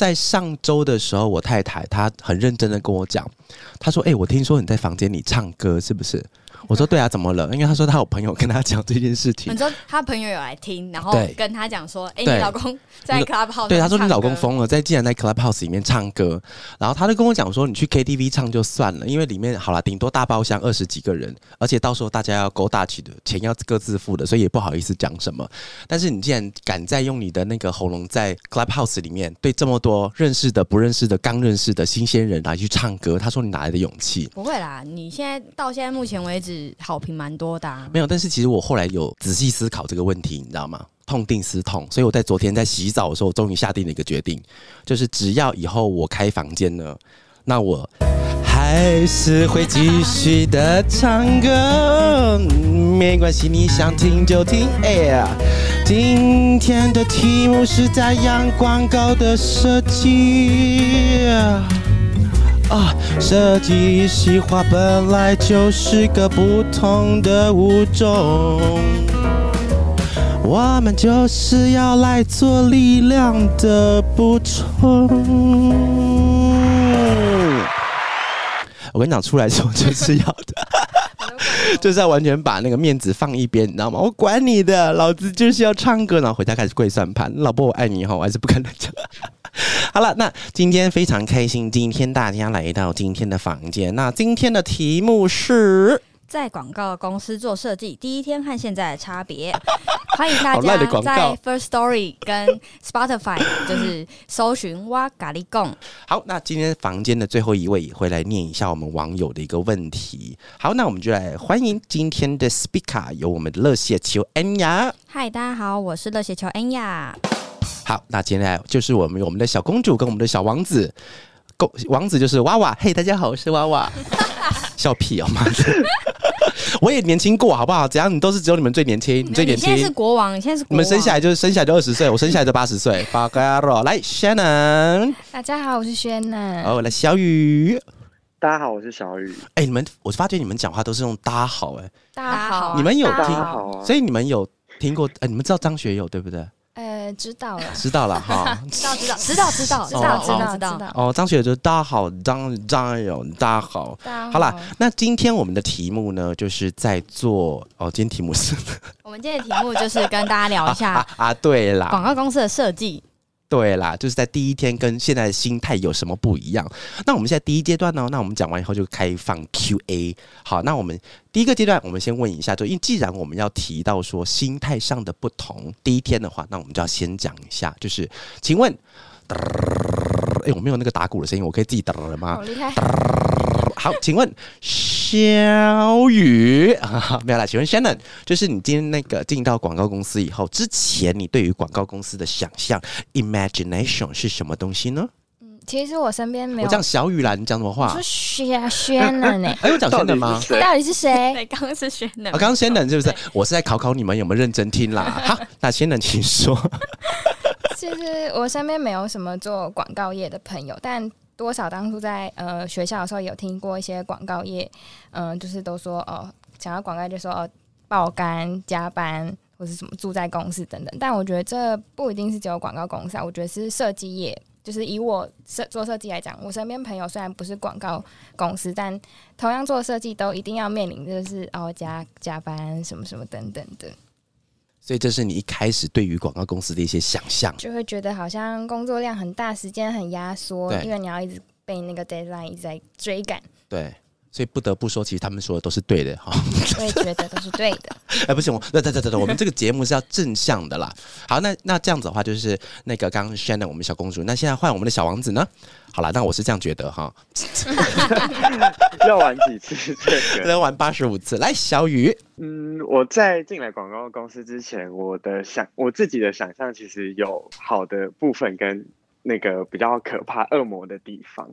在上周的时候，我太太她很认真的跟我讲，她说：“哎、我听说你在房间里唱歌，是不是？”我说：“对啊，怎么了？”因为他说他有朋友跟他讲这件事情你。说他朋友有来听，然后跟他讲说：“哎，你老公在 Clubhouse 对，他说你老公疯了，在竟然在 Clubhouse 里面唱歌，然后他就跟我讲说，你去 KTV 唱就算了，因为里面好了，顶多大包厢二十几个人，而且到时候大家要勾大起的，钱要各自付的，所以也不好意思讲什么。但是你既然敢再用你的那个喉咙在 Clubhouse 里面对这么多认识的、不认识的、刚认识的新鲜人来去唱歌，他说你哪来的勇气？不会啦，你现在到现在目前为止好评蛮多的、啊。没有，但是其实我后来有仔细思考这个问题，你知道吗？痛定思痛，所以我在昨天在洗澡的时候，我终于下定了一个决定，就是只要以后我开房间呢，那我还是会继续的唱歌，没关系，你想听就听。哎呀，今天的题目是在阳广告的设计。啊，设计细化本来就是个不同的物种，我们就是要来做力量的补充。我跟你讲，出来之后就是要的。就是要完全把那个面子放一边，你知道吗？我管你的，老子就是要唱歌，然后回家开始跪算盘。老婆，我爱你哈，我还是不敢乱讲。好了，那今天非常开心，今天大家来到今天的房间。那今天的题目是，在广告公司做设计，第一天和现在的差别。欢迎大家在 First Story 跟 Spotify 就是搜寻哇咖喱贡。好，那今天房间的最后一位也会来念一下我们网友的一个问题。好，那我们就来欢迎今天的 speaker，有我们的热血球恩雅。嗨，大家好，我是热血球恩雅。好，那接下来就是我们我们的小公主跟我们的小王子。公王子就是娃娃，嘿，大家好，我是娃娃。笑屁哦，妈的！我也年轻过，好不好？只要你都是只有你们最年轻，你最年你现在是轻。国王，你现在是国王。你们生下来就是生下来就二十岁，我生下来就八十岁。八嘎罗，来，Shannon，大家好，我是 Shannon。哦，来小雨。大家好，我是小雨。哎、你们，我发觉你们讲话都是用大家好、哎，大家好你们有听家好啊，所以你们有听过？哎、你们知道张学友对不对？呃，知道了，知道了哈。知道知道知道知道知道，哦知道，知道知。道。哦，张学友就是大家好，张张学友大家好。好啦，那今天我们的题目呢，就是在做哦，今天题目是我们今天的题目就是跟大家聊一 啊下啊，对广，告公司的设计。对啦，就是在第一天跟现在的心态有什么不一样？那我们现在第一阶段呢，那我们讲完以后就开放 Q&A。好，那我们第一个阶段，我们先问一下，就因为既然我们要提到说心态上的不同，第一天的话，那我们就要先讲一下，就是请问，哎、我没有那个打鼓的声音，我可以自己打了吗好？厉害，好，请问小雨啊，没有啦，请问 Shannon，就是你今天那个进到广告公司以后，之前你对于广告公司的想象 imagination 是什么东西呢？其实我身边没有。我讲小雨啦，你讲什么话我说？轩轩了呢，哎，我讲 Shannon 吗？到底是谁？对，刚刚是轩的啊，刚刚 Shannon 是不是？我是在考考你们有没有认真听啦。好，那 Shannon 请说。其实我身边没有什么做广告业的朋友，但多少当初在呃学校的时候有听过一些广告业，嗯、就是都说哦，想要广告就说哦爆肝、加班或是什么住在公司等等。但我觉得这不一定是只有广告公司啊，我觉得是设计业。就是以我设做设计来讲，我身边朋友虽然不是广告公司，但同样做设计都一定要面临就是哦加加班什么什么等等的。所以这是你一开始对于广告公司的一些想象。就会觉得好像工作量很大，时间很压缩，因为你要一直被那个 deadline 一直在追赶，对，所以不得不说，其实他们说的都是对的哈。我也觉得都是对的。哎，不行，我对对对对对，我们这个节目是要正向的啦。好，那那这样子的话，就是那个刚刚 Shannon 我们小公主，那现在换我们的小王子呢？好了，那我是这样觉得哈，要玩几次这个？能玩八十五次。来，小雨，嗯，我在进来广告公司之前，我的想我自己的想象其实有好的部分跟那个比较可怕恶魔的地方。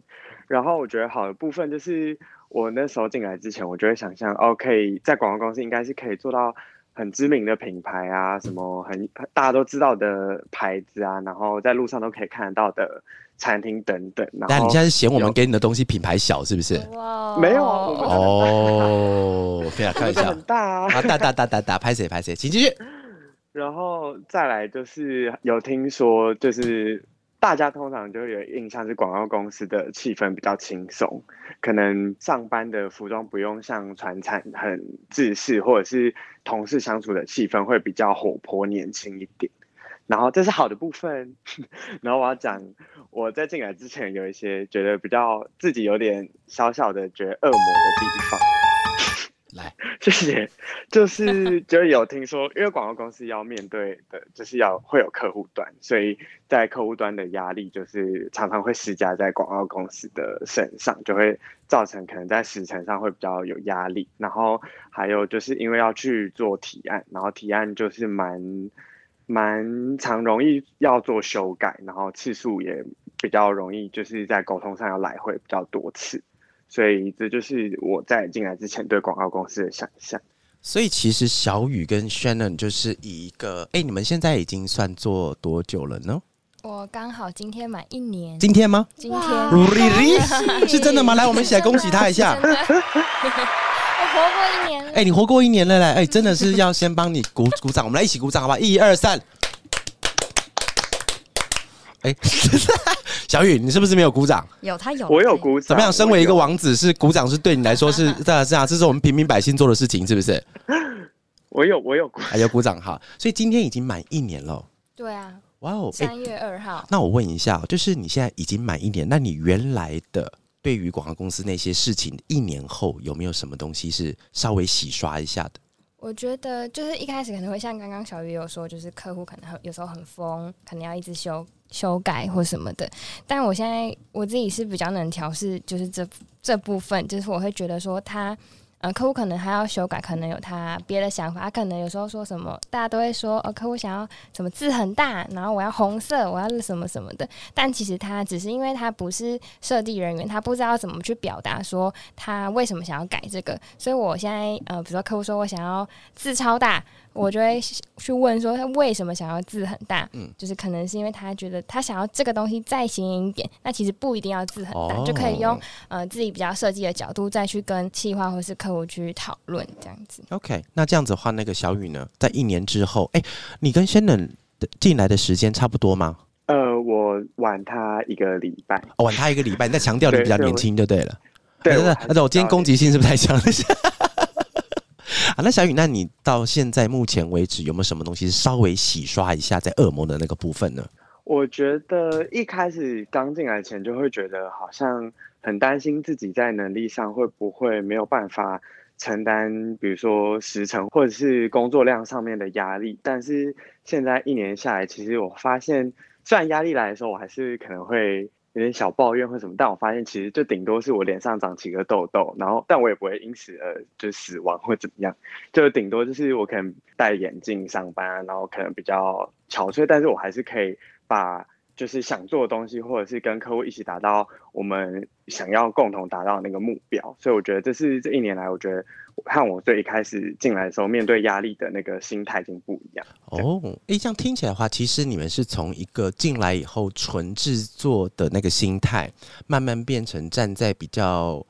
然后我觉得好的部分就是我那时候进来之前，我就会想象哦，可以在广告公司应该是可以做到很知名的品牌啊，什么很大家都知道的牌子啊，然后在路上都可以看得到的餐厅等等。那你现在是嫌我们有给你的东西品牌小是不是？哇没有啊哦，不要开玩笑很大啊。啊！打打打打打，拍谁拍谁，请继续。然后再来就是有听说，就是大家通常就会有印象是广告公司的气氛比较轻松，可能上班的服装不用像传产很制式，或者是同事相处的气氛会比较活泼年轻一点。然后这是好的部分，然后我要讲我在进来之前有一些觉得比较自己有点小小的觉得恶魔的地方。来，谢谢。就是就有听说，因为广告公司要面对的，就是要会有客户端，所以在客户端的压力就是常常会施加在广告公司的身上，就会造成可能在时程上会比较有压力。然后还有就是因为要去做提案，然后提案就是蛮蛮常容易要做修改，然后次数也比较容易，就是在沟通上要来回比较多次。所以这就是我在进来之前对广告公司的想象。所以其实小雨跟 Shannon 就是以一个，哎，你们现在已经算做多久了呢？我刚好今天满一年。今天吗？今天。Really？是真的吗？来，我们一起来恭喜他一下。我活过一年。哎，你活过一年了嘞！哎，真的是要先帮你鼓鼓掌，我们来一起鼓掌好不好？一二三。哎。小雨，你是不是没有鼓掌？有，他有，我有鼓掌。怎么样？身为一个王子，是鼓掌是对你来说是这样这样，这是我们平民百姓做的事情，是不是？我有，我有鼓，还有鼓掌哈。所以今天已经满一年了。对啊。哇哦，三月二号。那我问一下，就是你现在已经满一年，那你原来的对于广告公司那些事情，一年后有没有什么东西是稍微洗刷一下的？我觉得就是一开始可能会像刚刚小鱼有说，就是客户可能很有时候很疯，可能要一直修。修改或什么的，但我现在我自己是比较能调试，就是这这部分，就是我会觉得说他。呃，客户可能还要修改，可能有他别的想法。他可能有时候说什么，大家都会说，呃，客户想要什么字很大，然后我要红色，我要什么什么的。但其实他只是因为他不是设计人员，他不知道怎么去表达说他为什么想要改这个。所以我现在呃，比如说客户说我想要字超大，我就会去问说他为什么想要字很大？嗯，就是可能是因为他觉得他想要这个东西再显眼一点，那其实不一定要字很大，就可以用呃自己比较设计的角度再去跟企划或是客。户去讨论这样子。OK，那这样子的话，那个小雨呢，在一年之后，哎，你跟 Shannon 的进来的时间差不多吗？呃，我晚他一个礼拜，晚他一个礼拜。你在强调你比较年轻就对了。对，那我今天攻击性是不是太强了？好，那小雨，那你到现在目前为止有没有什么东西稍微洗刷一下在恶魔的那个部分呢？我觉得一开始刚进来前就会觉得好像。很担心自己在能力上会不会没有办法承担，比如说时程或者是工作量上面的压力。但是现在一年下来，其实我发现，虽然压力来的时候，我还是可能会有点小抱怨或什么，但我发现其实就顶多是我脸上长几个痘痘，然后但我也不会因此而就死亡或怎么样，就顶多就是我可能戴眼镜上班，然后可能比较憔悴，但是我还是可以把。就是想做的东西，或者是跟客户一起达到我们想要共同达到那个目标，所以我觉得这是这一年来，我觉得和我最一开始进来的时候面对压力的那个心态已经不一样。哦，哎，这样听起来的话，其实你们是从一个进来以后纯制作的那个心态，慢慢变成站在比较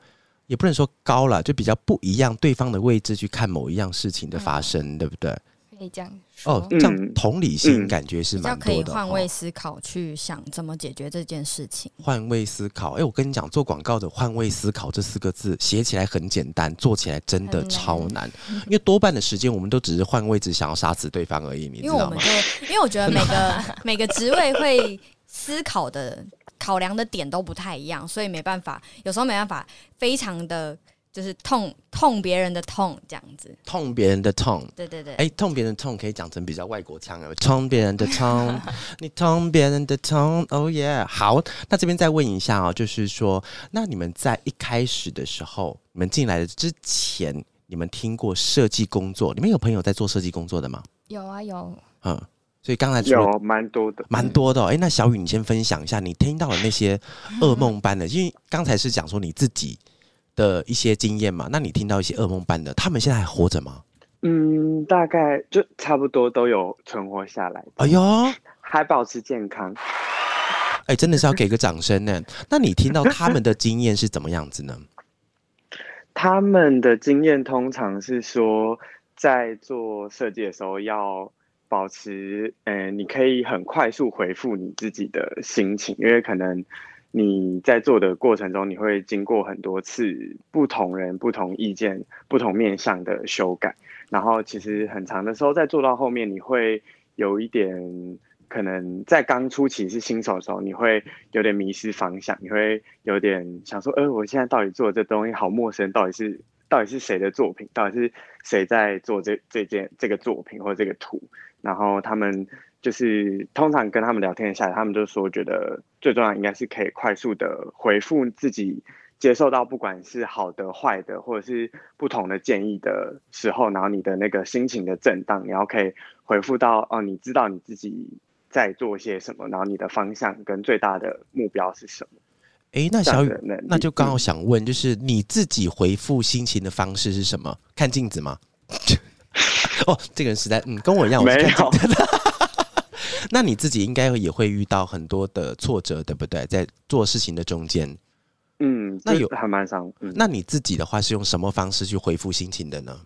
也不能说高了，就比较不一样对方的位置去看某一样事情的发生，对不对？可以这样哦，这样同理心感觉是蛮多的。可以换位思考，去想怎么解决这件事情。换位思考，哎，我跟你讲，做广告的换位思考这四个字写起来很简单，做起来真的超难。因为多半的时间，我们都只是换位置，想要杀死对方而已。你知道吗？因为我觉得每个 每个职位会思考的考量的点都不太一样，所以没办法，有时候没办法，非常的。就是痛痛别人的痛这样子，痛别人的痛，对对对，哎，痛别人的痛可以讲成比较外国腔哦，痛别人的痛，你痛别人的痛，Oh yeah，好，那这边再问一下哦，就是说，那你们在一开始的时候，你们进来的之前，你们听过设计工作？你们有朋友在做设计工作的吗？有啊，有，嗯，所以刚才有蛮多的，蛮多的。哎，那小雨，你先分享一下你听到的那些噩梦般的，因为刚才是讲说你自己。的一些经验嘛，那你听到一些噩梦般的，他们现在还活着吗？嗯，大概就差不多都有存活下来。哎呦，还保持健康。哎，真的是要给个掌声呢。那你听到他们的经验是怎么样子呢？他们的经验通常是说，在做设计的时候要保持，嗯、你可以很快速回复你自己的心情，因为可能你在做的过程中，你会经过很多次不同人、不同意见、不同面向的修改，然后其实很长的时候，在做到后面，你会有一点。可能在刚初期是新手的时候，你会有点迷失方向，你会有点想说，呃，我现在到底做这东西好陌生，到底是到底是谁的作品，到底是谁在做这这件这个作品或这个图？然后他们就是通常跟他们聊天下来，他们就说，觉得最重要应该是可以快速的回复自己接受到不管是好的、坏的，或者是不同的建议的时候，然后你的那个心情的震荡，然后可以回复到哦，你知道你自己在做些什么，然后你的方向跟最大的目标是什么？诶，那小雨那就刚好嗯想问，就是你自己回复心情的方式是什么？看镜子吗？哦，这个人实在嗯，跟我一样，我是没有。那你自己应该也会遇到很多的挫折，对不对？在做事情的中间，嗯，那有还蛮伤。嗯，那你自己的话是用什么方式去回复心情的呢？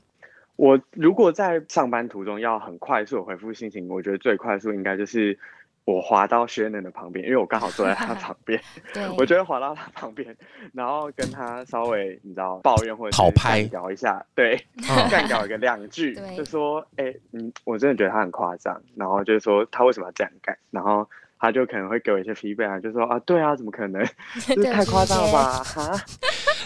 我如果在上班途中要很快速的回复心情，我觉得最快速应该就是我滑到 Shannon 的旁边，因为我刚好坐在他 旁边，对，我就会滑到他旁边，然后跟他稍微你知道抱怨或者是讨拍干聊一下，对，嗯干聊个两句，就说，哎、嗯，我真的觉得他很夸张，然后就是说他为什么要这样干，然后。他就可能会给我一些 feedback，啊就说啊，对啊，怎么可能？这对太夸张了吧？哈，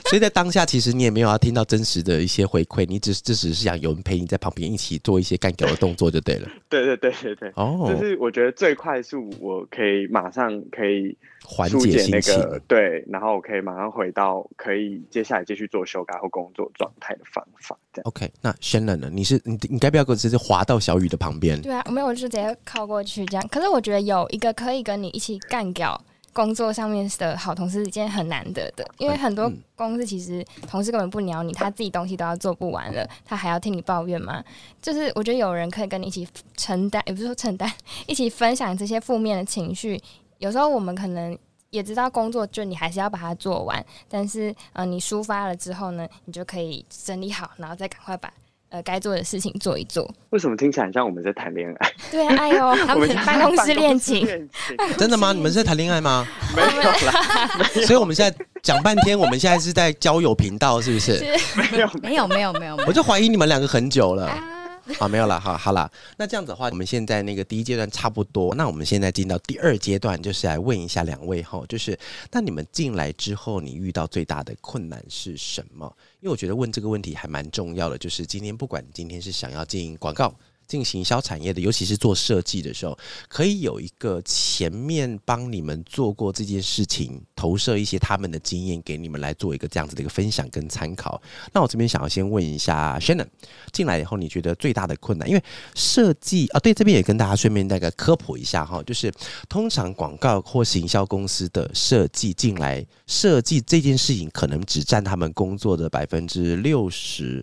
所以在当下，其实你也没有要听到真实的一些回馈，你只是只只是想有人陪你在旁边一起做一些干掉的动作就对了。对对对对对，哦就，是我觉得最快速，我可以马上可以缓解那解心情。个对，然后我可以马上回到可以接下来继续做修改或工作状态的方法，这样。OK，那 Shannon 呢？你是你你该不要给我直接滑到小雨的旁边？对啊，没有，我就直接靠过去这样。可是我觉得有一个可以跟你一起干掉工作上面的好同事，是一件很难得的。因为很多嗯公司其实同事根本不鸟你，他自己东西都要做不完了，他还要听你抱怨吗？就是我觉得有人可以跟你一起承担，也不是说承担，一起分享这些负面的情绪。有时候我们可能。也知道工作就你还是要把它做完，但是呃，你抒发了之后呢，你就可以整理好，然后再赶快把呃该做的事情做一做。为什么听起来很像我们在谈恋爱？对啊，哎呦，他们我家办公室恋情，真的吗？你们是在谈恋爱吗？没有啦，所以我们现在讲半天，我们现在是在交友频道，是不是？没有。没有没有没有没有我就怀疑你们两个很久了。啊，好，没有了，好好了。那这样子的话，我们现在那个第一阶段差不多，那我们现在进到第二阶段，就是来问一下两位哈，就是那你们进来之后，你遇到最大的困难是什么？因为我觉得问这个问题还蛮重要的，就是今天不管今天是想要进广告。进行销产业的，尤其是做设计的时候，可以有一个前面帮你们做过这件事情，投射一些他们的经验给你们来做一个这样子的一个分享跟参考。那我这边想要先问一下 Shannon，进来以后你觉得最大的困难？因为设计啊，对，这边也跟大家顺便那个科普一下哈，就是通常广告或行销公司的设计进来，设计这件事情可能只占他们工作的百分之六十。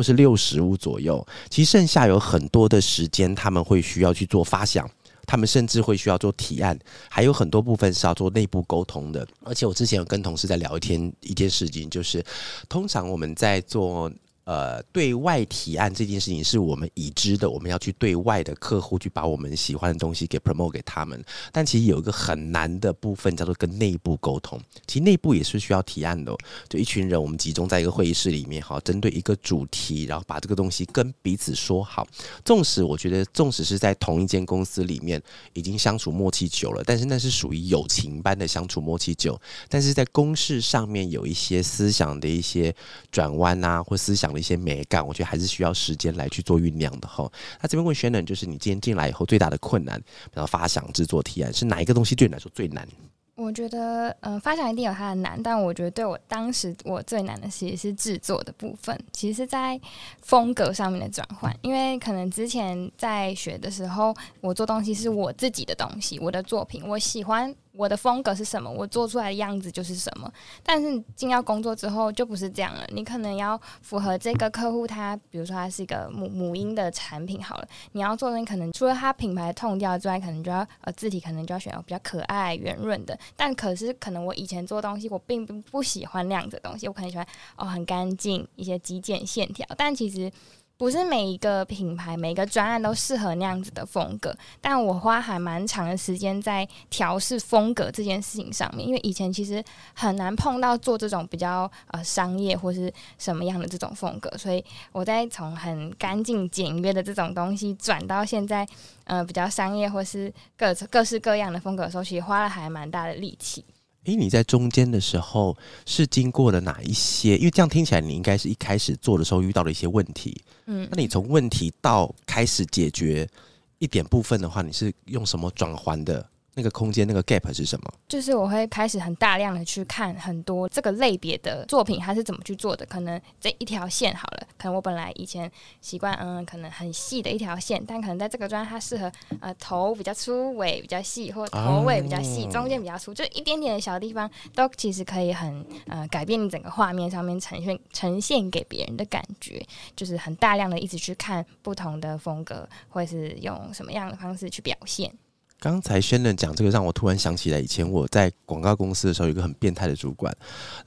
或是六十五左右，其实剩下有很多的时间，他们会需要去做发想，他们甚至会需要做提案，还有很多部分是要做内部沟通的。而且我之前有跟同事在聊一天一件事情，就是通常我们在做。呃，对外提案这件事情是我们已知的，我们要去对外的客户去把我们喜欢的东西给 promote 给他们。但其实有一个很难的部分叫做跟内部沟通，其实内部也是需要提案的、就一群人，我们集中在一个会议室里面，哈，针对一个主题，然后把这个东西跟彼此说好。纵使我觉得，纵使是在同一间公司里面已经相处默契久了，但是那是属于友情般的相处默契久。但是在公事上面有一些思想的一些转弯啊，或思想的一些美感，我觉得还是需要时间来去做酝酿的哈。那这边问 Shannon，就是你今天进来以后最大的困难，然后发想、制作、提案，是哪一个东西对你来说最难？我觉得，嗯、发想一定有它的难，但我觉得对我当时我最难的其实是制作的部分，其实是在风格上面的转换。因为可能之前在学的时候，我做东西是我自己的东西，我的作品，我喜欢我的风格是什么，我做出来的样子就是什么。但是进到工作之后就不是这样了，你可能要符合这个客户他，比如说他是一个母母婴的产品好了，你要做的可能除了它品牌痛调之外，可能就要呃字体可能就要选比较可爱圆润的。但可是可能我以前做东西，我并不不喜欢那样子的东西，我可能喜欢哦很干净一些极简线条。但其实不是每一个品牌、每个专案都适合那样子的风格。但我花还蛮长的时间在调试风格这件事情上面，因为以前其实很难碰到做这种比较呃商业或是什么样的这种风格，所以我在从很干净简约的这种东西转到现在呃比较商业或是各各式各样的风格的时候，其实花了还蛮大的力气。诶，你在中间的时候是经过了哪一些？因为这样听起来，你应该是一开始做的时候遇到了一些问题。嗯那，你从问题到开始解决一点部分的话，你是用什么转换的？那个空间那个 gap 是什么？就是我会开始很大量的去看很多这个类别的作品，它是怎么去做的。可能这一条线好了，可能我本来以前习惯，嗯，可能很细的一条线，但可能在这个专它适合呃头比较粗，尾比较细，或头尾比较细，哦中间比较粗，就一点点的小地方，都其实可以很呃改变你整个画面上面呈现呈现给别人的感觉。就是很大量的一直去看不同的风格，或是用什么样的方式去表现。刚才轩人讲这个，让我突然想起来，以前我在广告公司的时候，有一个很变态的主管。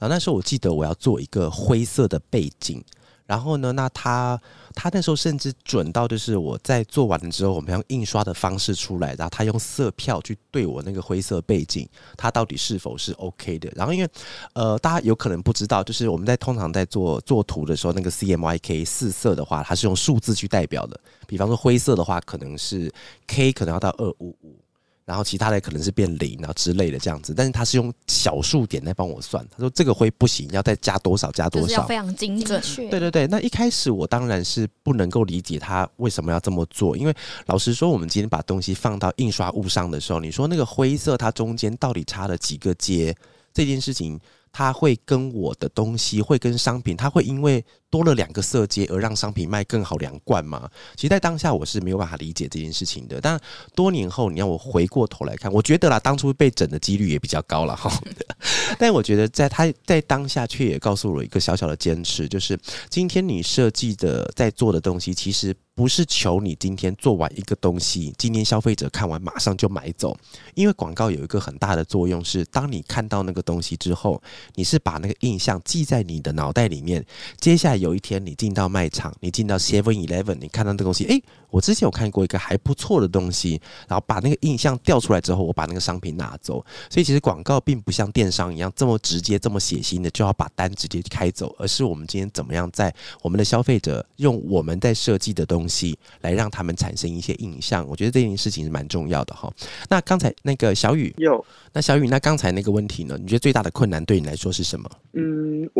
然后那时候我记得我要做一个灰色的背景，然后呢，那他他那时候甚至准到，就是我在做完了之后，我们用印刷的方式出来，然后他用色票去对我那个灰色背景，它到底是否是 OK 的。然后因为呃，大家有可能不知道，就是我们在通常在做做图的时候，那个 CMYK 四色的话，它是用数字去代表的。比方说灰色的话，可能是 K 可能要到二五五。然后其他的可能是变零啊之类的这样子，但是他是用小数点来帮我算。他说这个灰不行，要再加多少加多少。就是要非常精准。确对对对，那一开始我当然是不能够理解他为什么要这么做，因为老实说，我们今天把东西放到印刷物上的时候，你说那个灰色它中间到底差了几个阶，这件事情它会跟我的东西，会跟商品，它会因为多了两个色阶而让商品卖更好两罐吗？其实，在当下我是没有办法理解这件事情的。但多年后，你让我回过头来看，我觉得啦，当初被整的几率也比较高了哈。但我觉得，在他在当下却也告诉我一个小小的坚持，就是今天你设计的在做的东西，其实不是求你今天做完一个东西，今天消费者看完马上就买走。因为广告有一个很大的作用是，当你看到那个东西之后，你是把那个印象记在你的脑袋里面。接下来有一天你进到卖场，你进到 Seven Eleven，你看到这东西，诶，我之前有看过一个还不错的东西，然后把那个印象调出来之后，我把那个商品拿走。所以其实广告并不像电商一样这么直接、这么血腥的就要把单直接开走，而是我们今天怎么样在我们的消费者用我们在设计的东西来让他们产生一些印象。我觉得这件事情是蛮重要的哈。那刚才那个小雨，有，那小雨，那刚才那个问题呢？你觉得最大的困难对你来说是什么？嗯，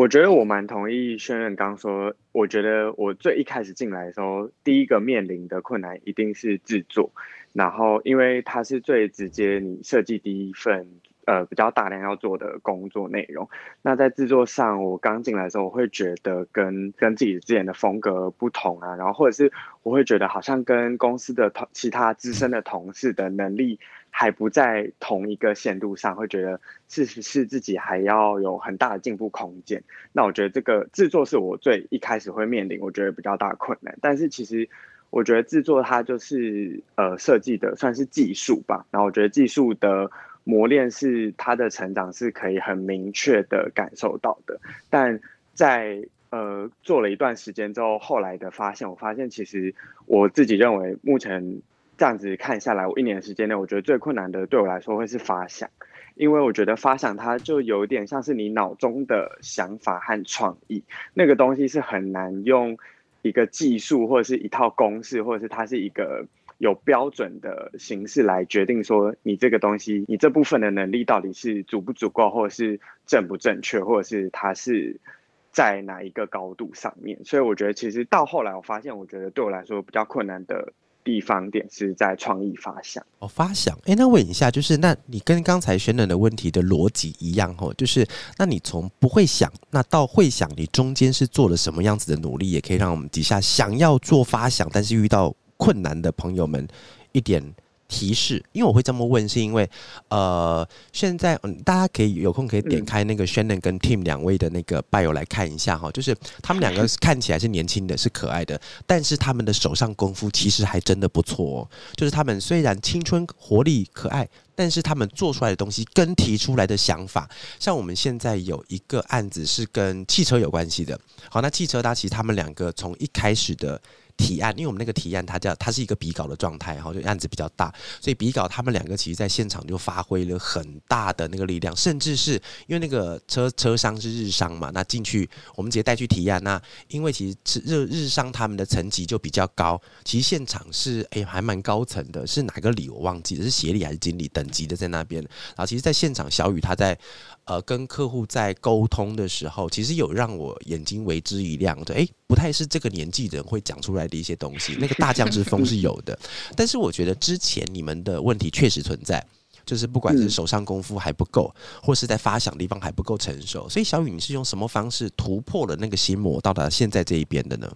我觉得我蛮同意轩任刚说，我觉得我最一开始进来的时候，第一个面临的困难一定是制作，然后因为它是最直接你设计第一份呃比较大量要做的工作内容。那在制作上，我刚进来的时候，我会觉得跟跟自己之前的风格不同啊，然后或者是我会觉得好像跟公司的同其他资深的同事的能力还不在同一个限度上，会觉得是是自己还要有很大的进步空间。那我觉得这个制作是我最一开始会面临我觉得比较大困难，但是其实我觉得制作它就是呃设计的算是技术吧，然后我觉得技术的磨练是它的成长是可以很明确的感受到的，但在呃做了一段时间之后，后来的发现，我发现其实我自己认为目前这样子看下来，我一年时间内，我觉得最困难的对我来说会是发想。因为我觉得发想它就有点像是你脑中的想法和创意，那个东西是很难用一个技术或者是一套公式，或者是它是一个有标准的形式来决定说你这个东西，你这部分的能力到底是足不足够，或者是正不正确，或者是它是在哪一个高度上面。所以我觉得其实到后来我发现，我觉得对我来说比较困难的地方点是在创意发想。哦，发想，诶，那问一下，就是那你跟刚才轩冷的问题的逻辑一样吼，就是那你从不会想，那到会想，你中间是做了什么样子的努力，也可以让我们底下想要做发想，但是遇到困难的朋友们一点提示。因为我会这么问，是因为呃，现在嗯，大家可以有空可以点嗯开那个 Shannon 跟 Tim 两位的那个 bio 来看一下哈，就是他们两个 看起来是年轻的，是可爱的，但是他们的手上功夫其实还真的不错哦。就是他们虽然青春活力可爱，但是他们做出来的东西跟提出来的想法，像我们现在有一个案子是跟汽车有关系的。好，那汽车它其实他们两个从一开始的提案，因为我们那个提案它叫它是一个比稿的状态，然后就案子比较大，所以比稿他们两个其实在现场就发挥了很大的那个力量，甚至是因为那个车车商是日商嘛，那进去我们直接带去提案，那因为其实是日日商他们的层级就比较高，其实现场是哎、还蛮高层的，是哪个里我忘记了，是协理还是经理等级的在那边，然后其实，在现场小雨他在呃跟客户在沟通的时候，其实有让我眼睛为之一亮的，诶，不太是这个年纪人会讲出来的一些东西，那个大将之风是有的，但是我觉得之前你们的问题确实存在。就是不管是嗯手上功夫还不够，或是在发想地方还不够成熟，所以小雨你是用什么方式突破了那个心魔，到达现在这一边的呢？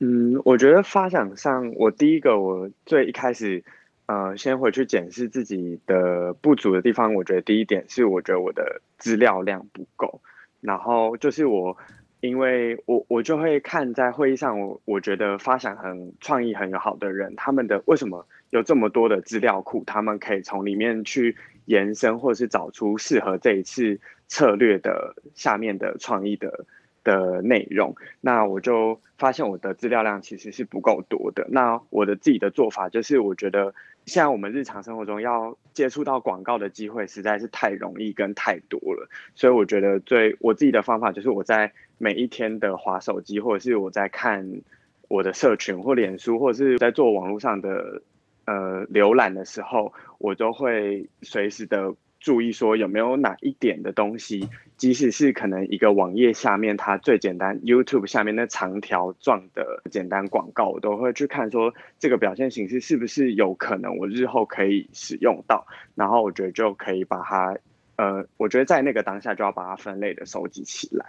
嗯，我觉得发想上，我第一个我最一开始，呃，先回去检视自己的不足的地方。我觉得第一点是，我觉得我的资料量不够。然后就是我，因为我我就会看在会议上，我我觉得发想很创意很有好的人，他们的为什么有这么多的资料库，他们可以从里面去延伸，或是找出适合这一次策略的下面的创意的的内容。那我就发现我的资料量其实是不够多的。那我的自己的做法就是，我觉得现在我们日常生活中要接触到广告的机会实在是太容易跟太多了，所以我觉得最我自己的方法就是我在每一天的划手机，或者是我在看我的社群或脸书，或者是在做网络上的呃浏览的时候，我都会随时的注意说有没有哪一点的东西，即使是可能一个网页下面它最简单 YouTube 下面那长条状的简单广告，我都会去看说这个表现形式是不是有可能我日后可以使用到，然后我觉得就可以把它。呃，我觉得在那个当下就要把它分类的收集起来，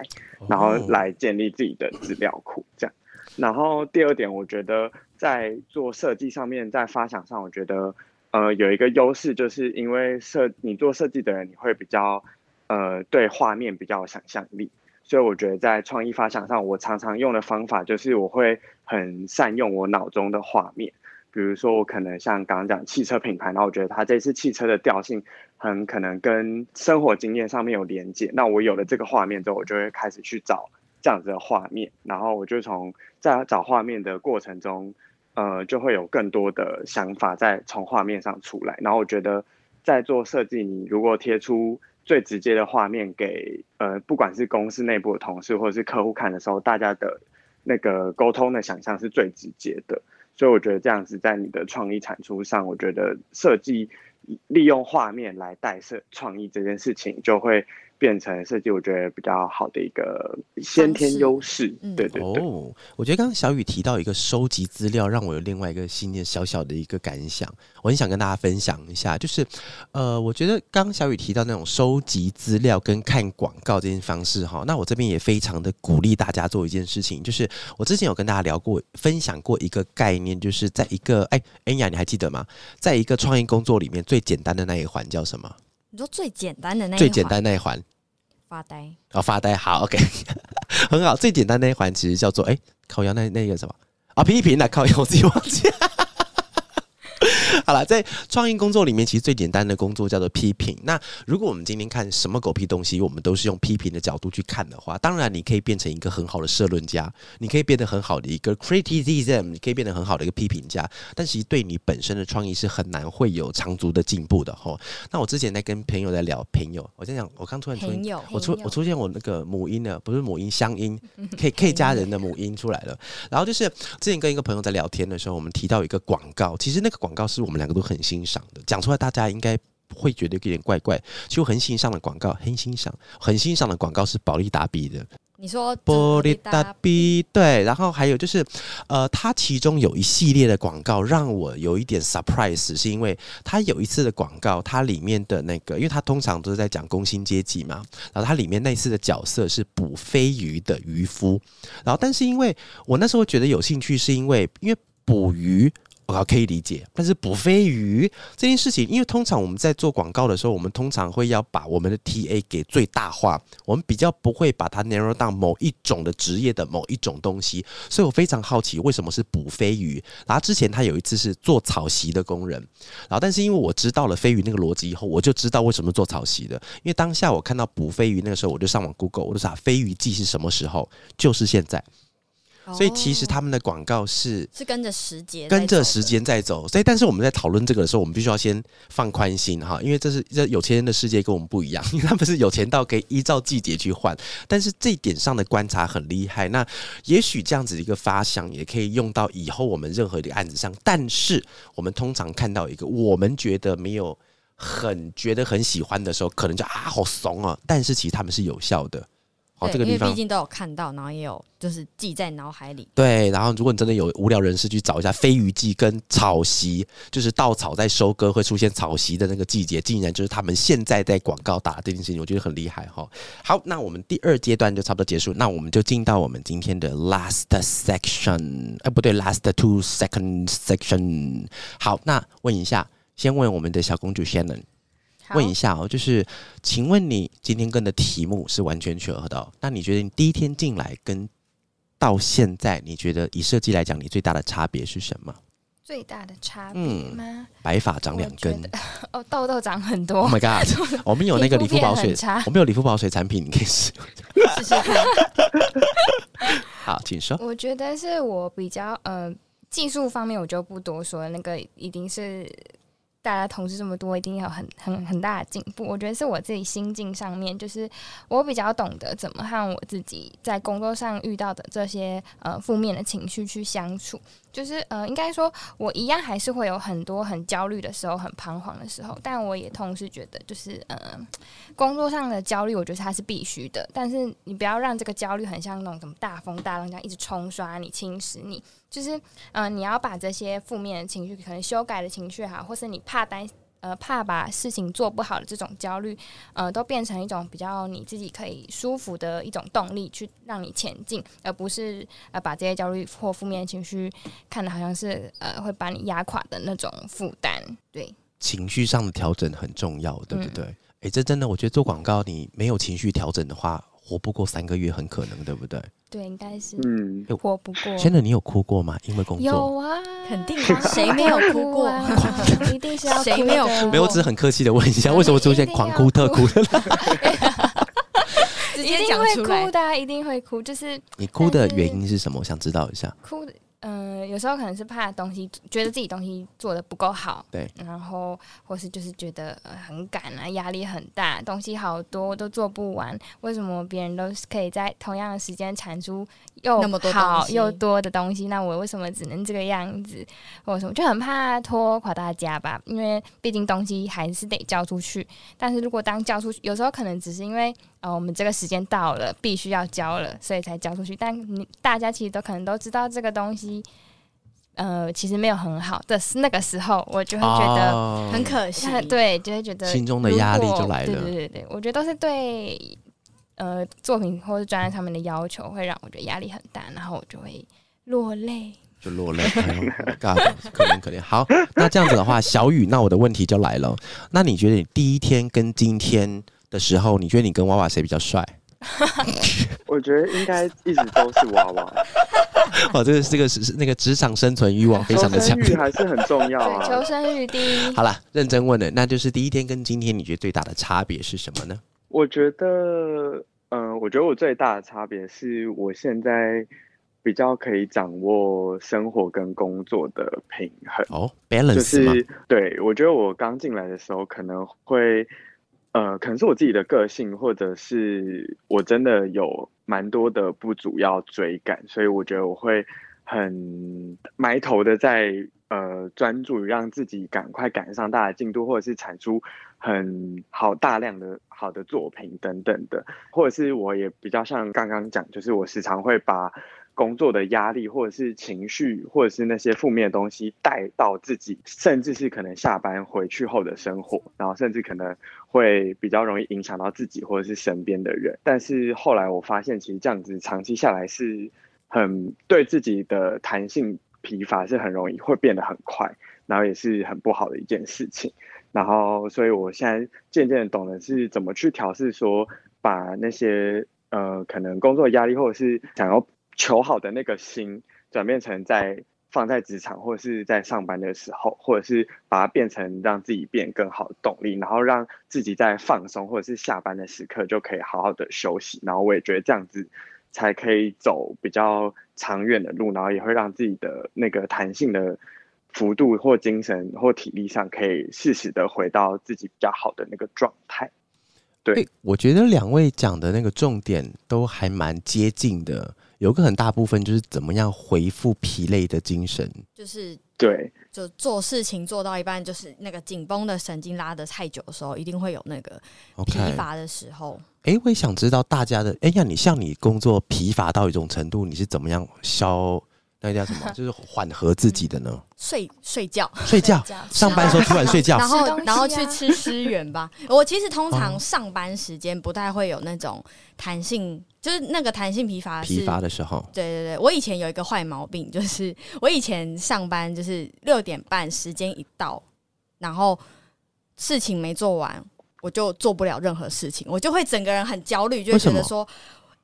然后哦来建立自己的资料库，这样。然后第二点，我觉得在做设计上面，在发想上，我觉得呃有一个优势，就是因为设你做设计的人，你会比较呃对画面比较有想象力，所以我觉得在创意发想上，我常常用的方法就是我会很善用我脑中的画面。比如说，我可能像刚刚讲汽车品牌，然后我觉得它这次汽车的调性很可能跟生活经验上面有连接。那我有了这个画面之后，我就会开始去找这样子的画面，然后我就从在找画面的过程中，呃，就会有更多的想法在从画面上出来。然后我觉得在做设计，你如果贴出最直接的画面给呃，不管是公司内部的同事或者是客户看的时候，大家的那个沟通的想象是最直接的。所以我觉得这样子在你的创意产出上，我觉得设计利用画面来带设创意这件事情，就会变成设计我觉得比较好的一个先天优势。嗯对对对。哦，我觉得刚刚小雨提到一个收集资料，让我有另外一个新的小小的一个感想，我很想跟大家分享一下。就是，呃，我觉得刚刚小雨提到那种收集资料跟看广告这件方式哈，那我这边也非常的鼓励大家做一件事情，就是我之前有跟大家聊过、分享过一个概念，就是在一个哎，恩雅你还记得吗？在一个创意工作里面最简单的那一环叫什么？你说最简单的那一最简单那一环。发呆，哦，发呆，好，OK，很好。最简单那一环其实叫做哎，烤羊那那个什么啊，批评了，靠腰，我自己忘记了。好了，在创意工作里面，其实最简单的工作叫做批评。那如果我们今天看什么狗屁东西，我们都是用批评的角度去看的话，当然你可以变成一个很好的社论家，你可以变得很好的一个 criticism，你可以变得很好的一个批评家，但其实对你本身的创意是很难会有长足的进步的吼。那我之前在跟朋友在聊，朋友，我在讲，我刚突然出现，我出我出现我那个母音的，不是母音乡音，可以可以加人的母音出来了。然后就是之前跟一个朋友在聊天的时候，我们提到一个广告，其实那个广告是我们两个都很欣赏的，讲出来大家应该。会觉得有点怪怪，就很欣赏的广告，很欣赏，很欣赏的广告是保利达比的，你说玻璃大大比对，然后还有就是，呃，它其中有一系列的广告让我有一点 surprise，是因为它有一次的广告，它里面的那个，因为它通常都是在讲工薪阶级嘛，然后它里面那次的角色是捕飞鱼的渔夫，然后但是因为我那时候觉得有兴趣，是因为因为捕鱼。我可以理解，但是捕飞鱼这件事情，因为通常我们在做广告的时候，我们通常会要把我们的 TA 给最大化，我们比较不会把它 narrow 到某一种的职业的某一种东西，所以我非常好奇为什么是捕飞鱼。然后之前他有一次是做草席的工人，然后但是因为我知道了飞鱼那个逻辑以后，我就知道为什么做草席的，因为当下我看到捕飞鱼那个时候，我就上网 Google，我就查飞鱼季是什么时候，就是现在。所以其实哦他们的广告是是跟着时节，跟着时。间在走。所以，但是我们在讨论这个的时候，我们必须要先放宽心哈，因为这是这有钱人的世界跟我们不一样，因 为他们是有钱到可以依照季节去换。但是这一点上的观察很厉害。那也许这样子的一个发想，也可以用到以后我们任何一个案子上。但是我们通常看到一个我们觉得没有很觉得很喜欢的时候，可能就啊好怂哦。但是其实他们是有效的。哦，这个地方因为毕竟都有看到，然后也有就是记在脑海里。对，然后如果你真的有无聊人士去找一下飞鱼季跟草席，就是稻草在收割会出现草席的那个季节，竟然就是他们现在在广告打的这件事情，我觉得很厉害哈。好，那我们第二阶段就差不多结束，那我们就进到我们今天的 last section，哎、不对，last two second section。好，那问一下，先问我们的小公主 Shannon。好问一下哦，就是请问你今天跟的题目是完全契合的、哦，那你觉得你第一天进来跟到现在，你觉得以设计来讲，你最大的差别是什么？最大的差别嗯吗？白发长两根 哦，痘痘长很多，Oh my god！我们有那个理肤保水我们有理肤保水产品，你可以试。试试看，好，请说。我觉得是我比较呃技术方面我就不多说，那个一定是大家同事这么多，一定要很很很大的进步。我觉得是我自己心境上面，就是我比较懂得怎么和我自己在工作上遇到的这些呃负面的情绪去相处。就是呃，应该说，我一样还是会有很多很焦虑的时候，很彷徨的时候，但我也同时觉得，就是呃，工作上的焦虑，我觉得它是必须的，但是你不要让这个焦虑很像那种什么大风大浪这样一直冲刷你、侵蚀你。就是呃，你要把这些负面的情绪，可能修改的情绪哈，或是你怕担呃怕把事情做不好的这种焦虑，呃，都变成一种比较你自己可以舒服的一种动力，去让你前进，而不是呃把这些焦虑或负面的情绪看的好像是呃会把你压垮的那种负担。对，情绪上的调整很重要，对不嗯对？哎、这真的，我觉得做广告，你没有情绪调整的话，活不过三个月，很可能，对不对？对，应该是嗯，活不过。现在你有哭过吗？因为工作？有啊，肯定啊谁没有哭过啊？一定是要谁没有哭 没有，我只是很客气的问一下，嗯为什么出现狂哭特哭的？直接一定会讲出来哭。的啊、一定会哭，就是你哭的原因是什么？我想知道一下。哭的，嗯、有时候可能是怕东西，觉得自己东西做的不够好，对，然后或是就是觉得、呃、很赶啊，压力很大，东西好多都做不完，为什么别人都是可以在同样的时间产出又那么多好又多的东西，那我为什么只能这个样子？或者什么就很怕拖垮大家吧，因为毕竟东西还是得交出去。但是如果当交出去，有时候可能只是因为呃我们这个时间到了，必须要交了，所以才交出去。但你大家其实都可能都知道这个东西，呃，其实没有很好的是那个时候，我就会觉得。哦很可惜，对，就会觉得心中的压力就来了对对对对，我觉得都是对呃作品或者专业上面的要求，会让我觉得压力很大，然后我就会落泪。就落泪。可怜可怜。好，那这样子的话，小雨，那我的问题就来了。那你觉得你第一天跟今天的时候，你觉得你跟娃娃谁比较帅？我觉得应该一直都是娃娃，哦，这个这个是是那个职场生存欲望非常的强求。生欲还是很重要啊，求啊。生欲低。好了，认真问了，那就是第一天跟今天，你觉得最大的差别是什么呢？我觉得，嗯、我觉得我最大的差别是我现在比较可以掌握生活跟工作的平衡。哦就，balance 对我觉得我刚进来的时候可能会，呃，可能是我自己的个性，或者是我真的有蛮多的不足要追赶，所以我觉得我会很埋头的在呃专注于让自己赶快赶上大家的进度，或者是产出很好大量的好的作品等等的，或者是我也比较像刚刚讲，就是我时常会把工作的压力，或者是情绪，或者是那些负面的东西带到自己，甚至是可能下班回去后的生活，然后甚至可能会比较容易影响到自己或者是身边的人。但是后来我发现，其实这样子长期下来是很对自己的弹性疲乏是很容易会变得很快，然后也是很不好的一件事情。然后，所以我现在渐渐懂得是怎么去调试，说把那些呃可能工作压力或者是想要求好的那个心，转变成在放在职场或者是在上班的时候，或者是把它变成让自己变更好的动力，然后让自己在放松或者是下班的时刻就可以好好的休息。然后我也觉得这样子才可以走比较长远的路，然后也会让自己的那个弹性的幅度或精神或体力上，可以适时的回到自己比较好的那个状态。对我觉得两位讲的那个重点都还蛮接近的，有个很大部分就是怎么样回复疲累的精神。就是对，就做事情做到一半，就是那个紧绷的神经拉得太久的时候，一定会有那个疲乏的时候。哎、我也想知道大家的，哎、呀，你像你工作疲乏到一种程度，你是怎么样消那个叫什么，就是缓和自己的呢？睡睡觉，睡觉，上班的时候突然睡觉？然，后然后去吃思源吧。我其实通哦常上班时间不太会有那种弹性，就是那个弹性疲乏疲乏的时候，对对对，我以前有一个坏毛病，就是我以前上班就是六点半时间一到，然后事情没做完，我就做不了任何事情，我就会整个人很焦虑，就觉得说。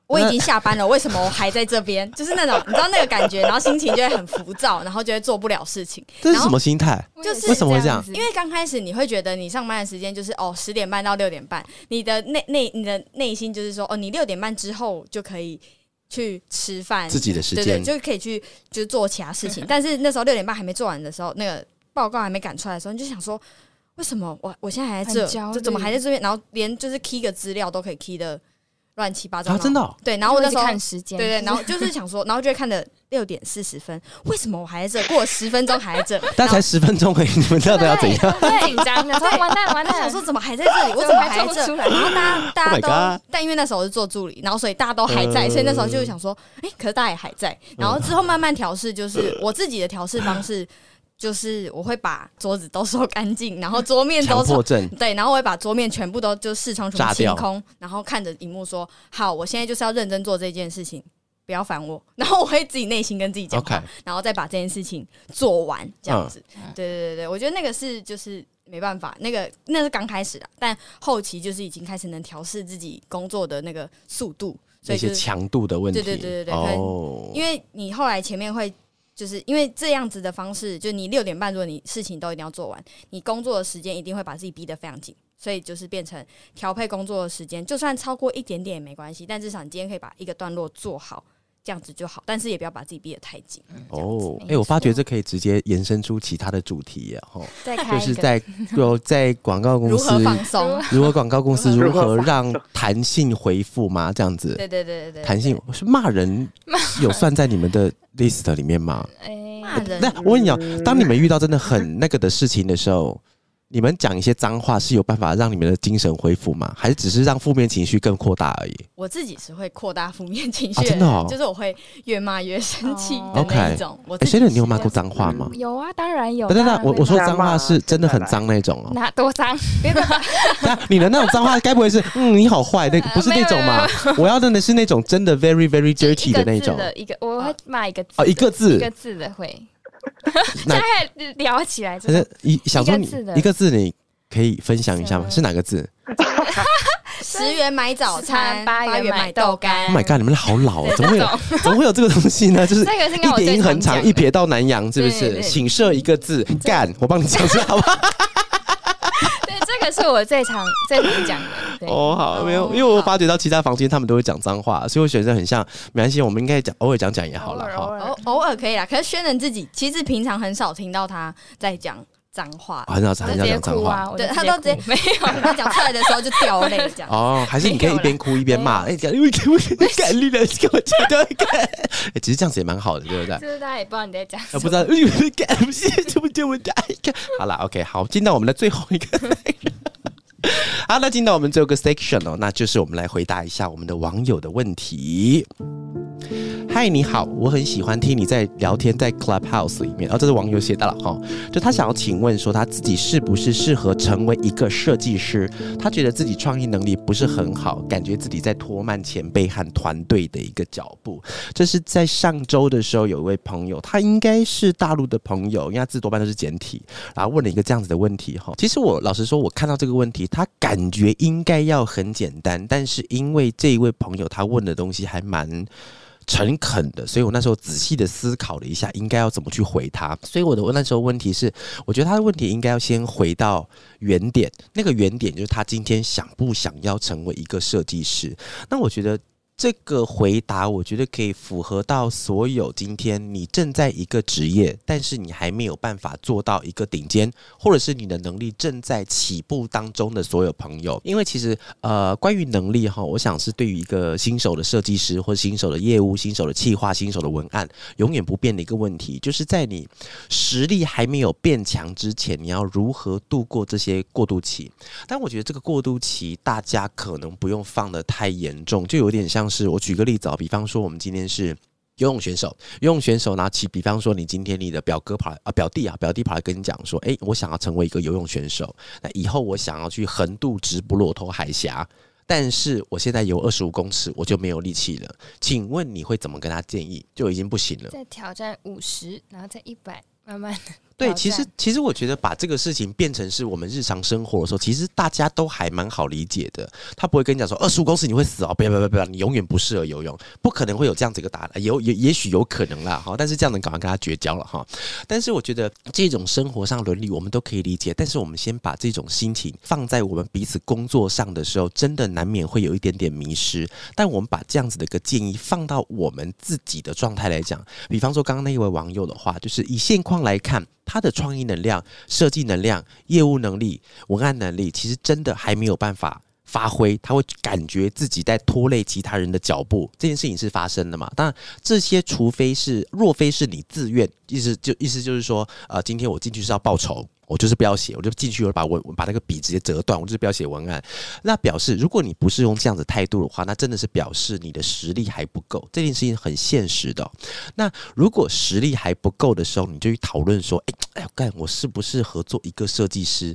我已经下班了，为什么我还在这边？就是那种你知道那个感觉，然后心情就会很浮躁，然后就会做不了事情。这是然后什么心态？就是为什么会这样子因为刚开始你会觉得你上班的时间就是哦十点半到六点半，你的内内你的内心就是说哦你六点半之后就可以去吃饭，自己的时对对，间，就可以去就是做其他事情。但是那时候六点半还没做完的时候，那个报告还没赶出来的时候，你就想说为什么我我现在还在这就怎么还在这边？然后连就是 key 个资料都可以 key 的乱七八糟。啊，真的哦、对，然后我那时候看时间，对对，然后就是想说，然后就会看的六点四十分，为什么我还在这？过了十分钟还在这，但才十分钟而已，你们到底要怎样？很紧张的，说完蛋完蛋，我想说怎么还在这里？我怎么还在这？然后大家大 Oh 家都，但因为那时候我是做助理，然后所以大家都还在，呃所以那时候就想说，哎，可是大家也还在。然后之后慢慢调试，就是 我自己的调试方式，就是我会把桌子都收干净，然后桌面强对，然后我会把桌面全部都就视窗全部清空，然后看着荧幕说：“好，我现在就是要认真做这件事情，不要烦我。”然后我会自己内心跟自己讲然后再把这件事情做完，这样子。嗯对对对对，我觉得那个是就是没办法，那个那是刚开始的，但后期就是已经开始能调试自己工作的那个速度，所那以就是些强度的问题，对对对对对哦，因为你后来前面会。就是因为这样子的方式，就你六点半，如果你事情都一定要做完，你工作的时间一定会把自己逼得非常紧，所以就是变成调配工作的时间，就算超过一点点也没关系，但至少你今天可以把一个段落做好，这样子就好，但是也不要把自己逼得太紧。哦，哎、没我发觉错这可以直接延伸出其他的主题耶，哈，就是在有 在广告公司如何放松？如何广告公司如如何让弹性回复嘛？这样子，对对对对对，弹性是骂人有算在你们的 list 里面吗？哎骂人那我问你哦，当你们遇到真的很那个的事情的时候，你们讲一些脏话是有办法让你们的精神恢复吗？还是只是让负面情绪更扩大而已？我自己是会扩大负面情绪啊，真的哦就是我会越骂越生气哦的那 OK 一种。我哎，自己谁的你有是骂过脏话吗？有啊，当然有。等等我我说脏话是真的很脏那种哦。那多脏？那 你的那种脏话，该不会是嗯你好坏那个不是那种吗？我要的是那种真的 very very dirty 的那种的一个，我会骂一个字哦，一个字一个字的会。那现在聊起来，可是一想说你一个字的一个字，你可以分享一下吗？是是哪个字 十元买早餐，八元元买豆豆干。？Oh my god！你们好老啊，怎么会有 怎么会有这个东西呢？就是一我最点音很长，常讲一撇到南洋，是不是？请设一个字，干，我帮你讲出来好不好？是我最常 最常讲的。对，哦，好，没有，因为我发觉到其他房间他们都会讲脏话，所以我觉得很像，没关系，我们应该讲偶尔讲讲也好了哈。偶尔偶尔可以啦，可是轩仁自己其实平常很少听到他在讲脏话，很少很少讲脏话。哭啊，对他都直接哭没有他讲出来的时候就掉泪这样。哦，还是你可以一边哭一边骂，哎，讲因为我干你了，给我讲到干，哎，其实这样子也蛮好的，对不对？就是大家也不知道你在讲什么，不知道，因为干不是怎么就我讲干。好了，OK，好，进到我们的最后一个。好，那进到我们最后一个 section 哦，那就是我们来回答一下我们的网友的问题。嗨，你好，我很喜欢听你在聊天在 Clubhouse 里面，哦，这是网友写的了哈。就他想要请问说，他自己是不是适合成为一个设计师？他觉得自己创意能力不是很好，感觉自己在拖慢前辈和团队的一个脚步。这是在上周的时候，有一位朋友，他应该是大陆的朋友，因为他字多半都是简体，然后问了一个这样子的问题哈。其实我老实说，我看到这个问题，他感觉应该要很简单，但是因为这一位朋友他问的东西还蛮。诚恳的，所以我那时候仔细的思考了一下，应该要怎么去回他。所以我的那时候问题是，我觉得他的问题应该要先回到原点，那个原点就是他今天想不想要成为一个设计师。那我觉得这个回答，我觉得可以符合到所有今天你正在一个职业，但是你还没有办法做到一个顶尖，或者是你的能力正在起步当中的所有朋友。因为其实呃，关于能力哈，我想是对于一个新手的设计师或新手的业务、新手的企划、新手的文案，永远不变的一个问题，就是在你实力还没有变强之前，你要如何度过这些过渡期？但我觉得这个过渡期，大家可能不用放得太严重，就有点像。是我举个例子啊，比方说我们今天是游泳选手，游泳选手拿起，比方说你今天你的表哥跑来啊，表弟啊，表弟跑来跟你讲说，哎，我想要成为一个游泳选手，那以后我想要去横渡直布罗陀海峡，但是我现在游二十五公尺，我就没有力气了，请问你会怎么跟他建议？就已经不行了，再挑战五十，然后再一百，慢慢的。对，其实其实我觉得把这个事情变成是我们日常生活的时候，其实大家都还蛮好理解的。他不会跟你讲说二十五公尺你会死哦，不要不要不要，你永远不适合游泳，不可能会有这样子一个答案。有也也许有可能啦，哈，但是这样能赶快跟他绝交了哈。但是我觉得这种生活上伦理我们都可以理解，但是我们先把这种心情放在我们彼此工作上的时候，真的难免会有一点点迷失。但我们把这样子的一个建议放到我们自己的状态来讲，比方说刚刚那一位网友的话，就是以现况来看。他的创意能量、设计能量、业务能力、文案能力，其实真的还没有办法发挥。他会感觉自己在拖累其他人的脚步，这件事情是发生的嘛？当然，这些除非是若非是你自愿，意思就意思就是说，呃，今天我进去是要报仇。我就是不要写，我就进去，我把文把那个笔直接折断，我就是不要写文案。那表示，如果你不是用这样子态度的话，那真的是表示你的实力还不够。这件事情很现实的。那如果实力还不够的时候，你就去讨论说，哎，哎呀，干，我适不适合做一个设计师？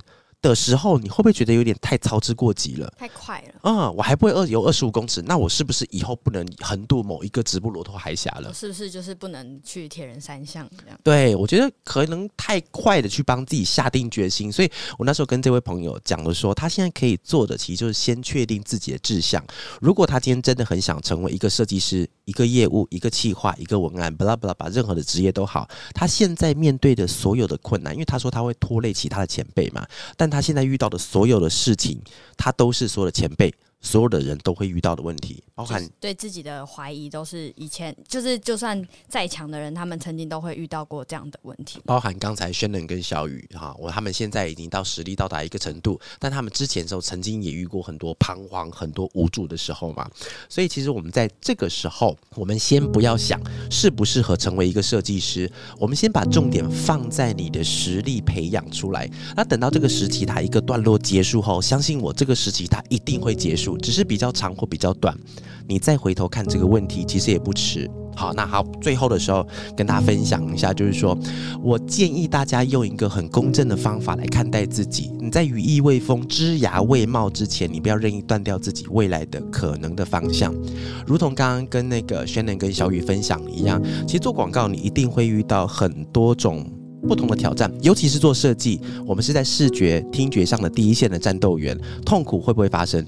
的时候，你会不会觉得有点太操之过急了？太快了。嗯，我还不会二游二十五公尺，那我是不是以后不能横渡某一个直布罗陀海峡了？是不是就是不能去铁人三项这样？对，我觉得可能太快的去帮自己下定决心，所以我那时候跟这位朋友讲的说，他现在可以做的其实就是先确定自己的志向。如果他今天真的很想成为一个设计师、一个业务、一个企划、一个文案，巴拉巴拉，把任何的职业都好，他现在面对的所有的困难，因为他说他会拖累其他的前辈嘛，但。他现在遇到的所有的事情，他都是所有的前辈。所有的人都会遇到的问题，包含对自己的怀疑，都是以前就是就算再强的人，他们曾经都会遇到过这样的问题。包含刚才轩能跟小雨哈，我他们现在已经到实力到达一个程度，但他们之前的时候曾经也遇过很多彷徨、很多无助的时候嘛。所以其实我们在这个时候，我们先不要想适不适合成为一个设计师，我们先把重点放在你的实力培养出来。那等到这个时期它一个段落结束后，相信我，这个时期它一定会结束。只是比较长或比较短，你再回头看这个问题，其实也不迟。好，那好，最后的时候跟大家分享一下，就是说我建议大家用一个很公正的方法来看待自己。你在羽翼未丰、枝芽未茂之前，你不要任意断掉自己未来的可能的方向。如同刚刚跟那个宣念跟小雨分享一样，其实做广告你一定会遇到很多种不同的挑战，尤其是做设计，我们是在视觉、听觉上的第一线的战斗员，痛苦会不会发生？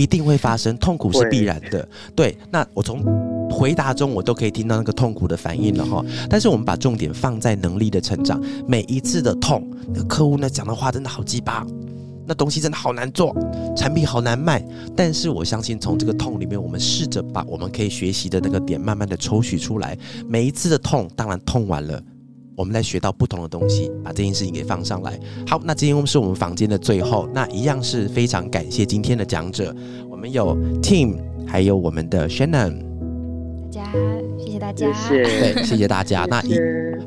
一定会发生，痛苦是必然的。对，那我从回答中我都可以听到那个痛苦的反应了哈。但是我们把重点放在能力的成长，每一次的痛，那客户呢讲的话真的好鸡巴，那东西真的好难做，产品好难卖。但是我相信从这个痛里面，我们试着把我们可以学习的那个点慢慢的抽取出来。每一次的痛，当然痛完了。我们来学到不同的东西，把这件事情给放上来。好，那今天是我们房间的最后，那一样是非常感谢今天的讲者，我们有 Tim，还有我们的 Shannon。大家，谢谢大家，对，谢谢大家。那一，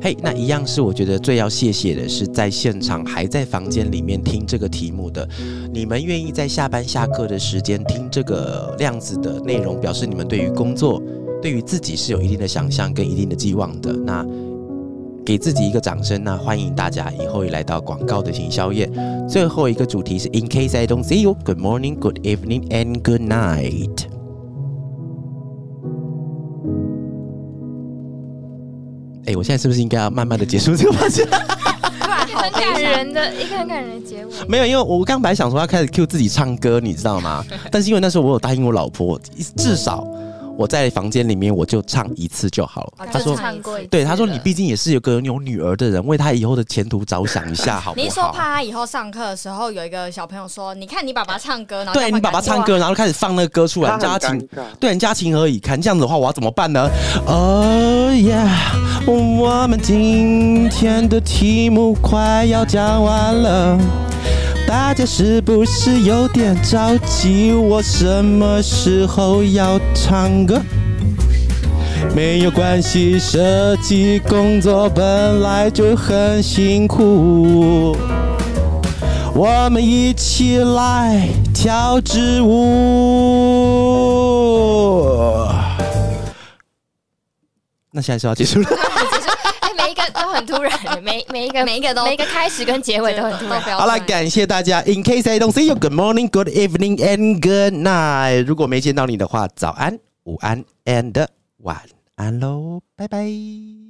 嘿，那一样是我觉得最要谢谢的是在现场还在房间里面听这个题目的，你们愿意在下班下课的时间听这个量子的内容，表示你们对于工作，对于自己是有一定的想象跟一定的寄望的。那。给自己一个掌声，那欢迎大家以后也来到广告的行销业。最后一个主题是 In case I don't see you, good morning, good evening, and good night。哎，我现在是不是应该要慢慢的结束这个话题？很感人的一个很感人的结尾。没有，因为我刚本来想说要开始 Q 自己唱歌，你知道吗？但是因为那时候我有答应我老婆，至少。我在房间里面我就唱一次就好了。啊他说唱唱过一次对，他说你毕竟也是有个有女儿的人，为他以后的前途着想一下，好不你说？怕他以后上课的时候有一个小朋友说：“你看你爸爸唱歌，然后对你爸爸唱歌，然后开始放那个歌出来，他很你叫他情。对，人家情何以堪？这样子的话，我要怎么办呢？哦耶，我们今天的题目快要讲完了，大家是不是有点着急？我什么时候要唱歌？没有关系，设计工作本来就很辛苦。我们一起来跳支舞。那现在是要结束了，个都很突然，每每一个每一个都每一个开始跟结尾都很突然。好了，感谢大家。In case I don't see you, good morning, good evening, and good night。如果没见到你的话，早安、午安 and 晚安喽，拜拜。